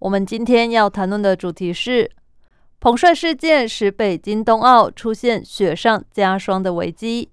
我们今天要谈论的主题是彭帅事件使北京冬奥出现雪上加霜的危机。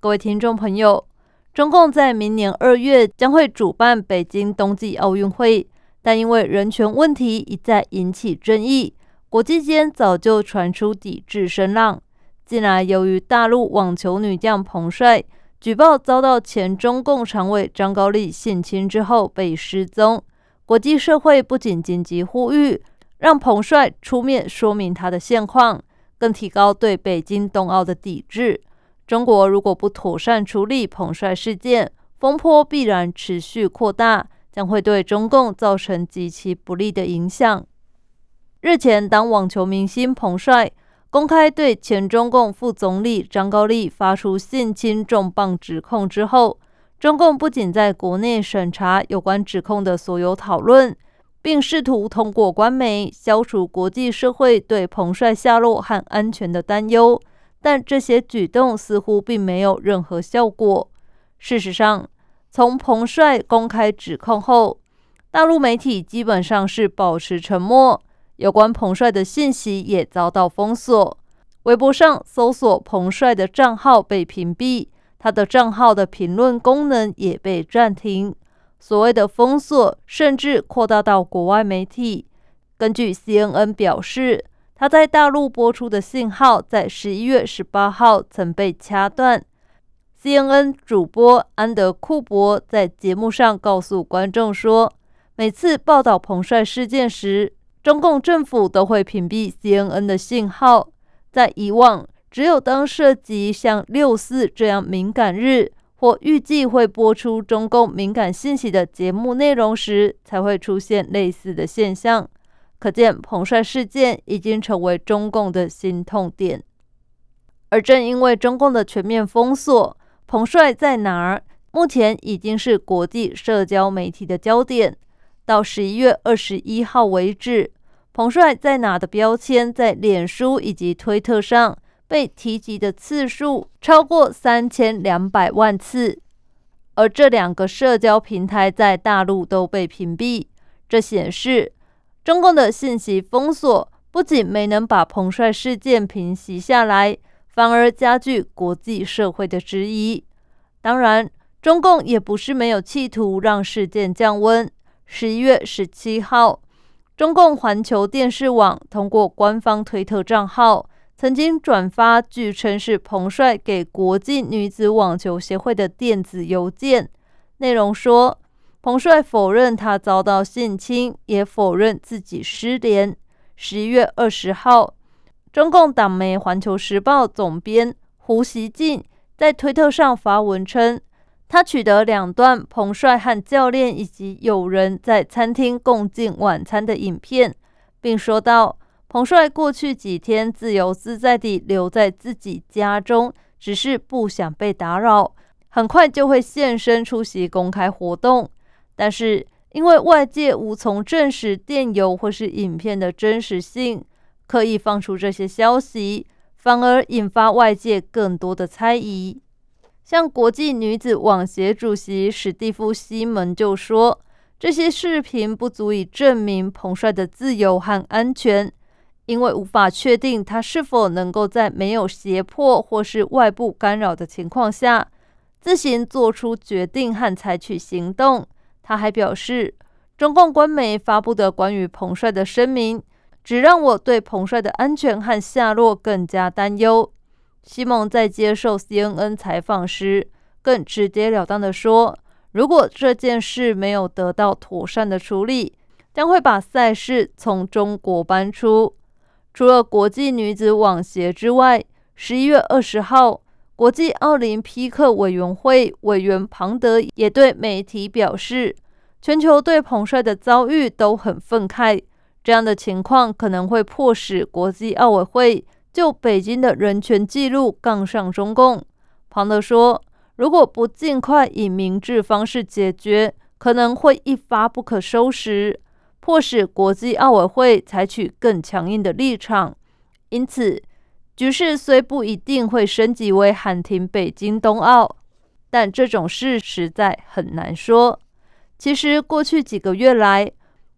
各位听众朋友，中共在明年二月将会主办北京冬季奥运会，但因为人权问题一再引起争议，国际间早就传出抵制声浪。近来，由于大陆网球女将彭帅。举报遭到前中共常委张高丽性侵之后被失踪，国际社会不仅紧急呼吁让彭帅出面说明他的现况，更提高对北京冬奥的抵制。中国如果不妥善处理彭帅事件，风波必然持续扩大，将会对中共造成极其不利的影响。日前，当网球明星彭帅。公开对前中共副总理张高丽发出性侵重磅指控之后，中共不仅在国内审查有关指控的所有讨论，并试图通过官媒消除国际社会对彭帅下落和安全的担忧，但这些举动似乎并没有任何效果。事实上，从彭帅公开指控后，大陆媒体基本上是保持沉默。有关彭帅的信息也遭到封锁，微博上搜索彭帅的账号被屏蔽，他的账号的评论功能也被暂停。所谓的封锁甚至扩大到国外媒体。根据 CNN 表示，他在大陆播出的信号在十一月十八号曾被掐断。CNN 主播安德库伯在节目上告诉观众说，每次报道彭帅事件时，中共政府都会屏蔽 CNN 的信号。在以往，只有当涉及像六四这样敏感日，或预计会播出中共敏感信息的节目内容时，才会出现类似的现象。可见，彭帅事件已经成为中共的心痛点。而正因为中共的全面封锁，彭帅在哪儿，目前已经是国际社交媒体的焦点。到十一月二十一号为止，彭帅在哪的标签在脸书以及推特上被提及的次数超过三千两百万次，而这两个社交平台在大陆都被屏蔽。这显示中共的信息封锁不仅没能把彭帅事件平息下来，反而加剧国际社会的质疑。当然，中共也不是没有企图让事件降温。十一月十七号，中共环球电视网通过官方推特账号，曾经转发据称是彭帅给国际女子网球协会的电子邮件，内容说，彭帅否认他遭到性侵，也否认自己失联。十一月二十号，中共党媒《环球时报》总编胡锡进在推特上发文称。他取得两段彭帅和教练以及友人在餐厅共进晚餐的影片，并说道：“彭帅过去几天自由自在地留在自己家中，只是不想被打扰，很快就会现身出席公开活动。但是因为外界无从证实电邮或是影片的真实性，刻意放出这些消息，反而引发外界更多的猜疑。”像国际女子网协主席史蒂夫·西蒙就说：“这些视频不足以证明彭帅的自由和安全，因为无法确定他是否能够在没有胁迫或是外部干扰的情况下自行做出决定和采取行动。”他还表示：“中共官媒发布的关于彭帅的声明，只让我对彭帅的安全和下落更加担忧。”西蒙在接受 CNN 采访时，更直截了当的说：“如果这件事没有得到妥善的处理，将会把赛事从中国搬出。”除了国际女子网协之外，十一月二十号，国际奥林匹克委员会委员庞德也对媒体表示：“全球对彭帅的遭遇都很愤慨，这样的情况可能会迫使国际奥委会就北京的人权记录杠上中共。庞德说，如果不尽快以明智方式解决，可能会一发不可收拾，迫使国际奥委会采取更强硬的立场。因此，局势虽不一定会升级为喊停北京冬奥，但这种事实在很难说。其实，过去几个月来，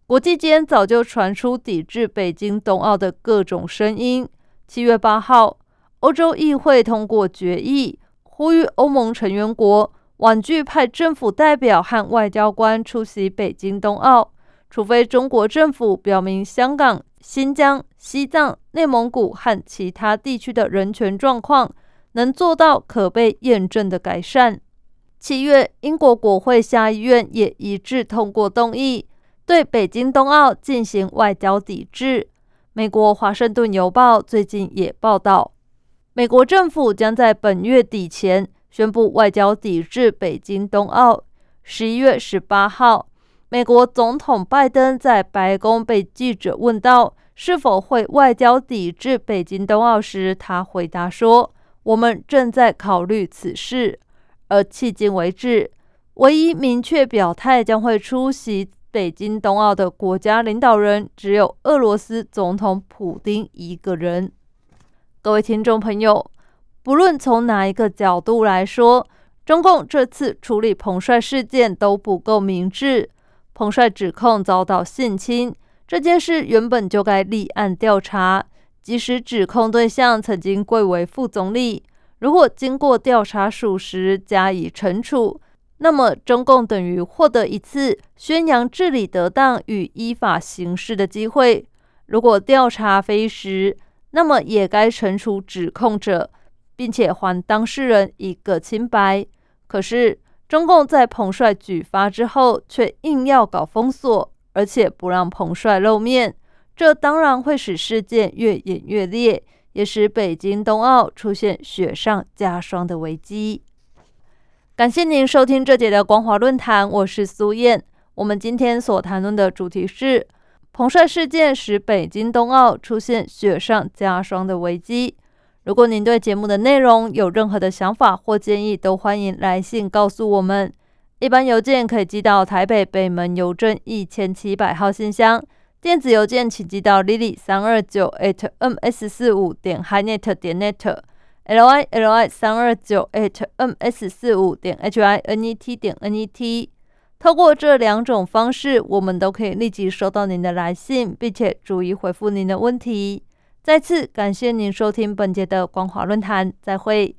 国际间早就传出抵制北京冬奥的各种声音。七月八号，欧洲议会通过决议，呼吁欧盟成员国婉拒派政府代表和外交官出席北京冬奥，除非中国政府表明香港、新疆、西藏、内蒙古和其他地区的人权状况能做到可被验证的改善。七月，英国国会下议院也一致通过动议。对北京冬奥进行外交抵制。美国《华盛顿邮报》最近也报道，美国政府将在本月底前宣布外交抵制北京冬奥。十一月十八号，美国总统拜登在白宫被记者问到是否会外交抵制北京冬奥时，他回答说：“我们正在考虑此事。”而迄今为止，唯一明确表态将会出席。北京冬奥的国家领导人只有俄罗斯总统普京一个人。各位听众朋友，不论从哪一个角度来说，中共这次处理彭帅事件都不够明智。彭帅指控遭到性侵这件事原本就该立案调查，即使指控对象曾经贵为副总理，如果经过调查属实，加以惩处。那么，中共等于获得一次宣扬治理得当与依法行事的机会。如果调查非实，那么也该惩处指控者，并且还当事人一个清白。可是，中共在彭帅举发之后，却硬要搞封锁，而且不让彭帅露面，这当然会使事件越演越烈，也使北京冬奥出现雪上加霜的危机。感谢您收听这节的光华论坛，我是苏燕。我们今天所谈论的主题是彭帅事件使北京冬奥出现雪上加霜的危机。如果您对节目的内容有任何的想法或建议，都欢迎来信告诉我们。一般邮件可以寄到台北北门邮政一千七百号信箱，电子邮件请寄到 lily 三二九 at ms 四五点 hinet 点 net。lily 三二九 at m s 四五点 h i n e t 点 n e t，透过这两种方式，我们都可以立即收到您的来信，并且逐一回复您的问题。再次感谢您收听本节的光华论坛，再会。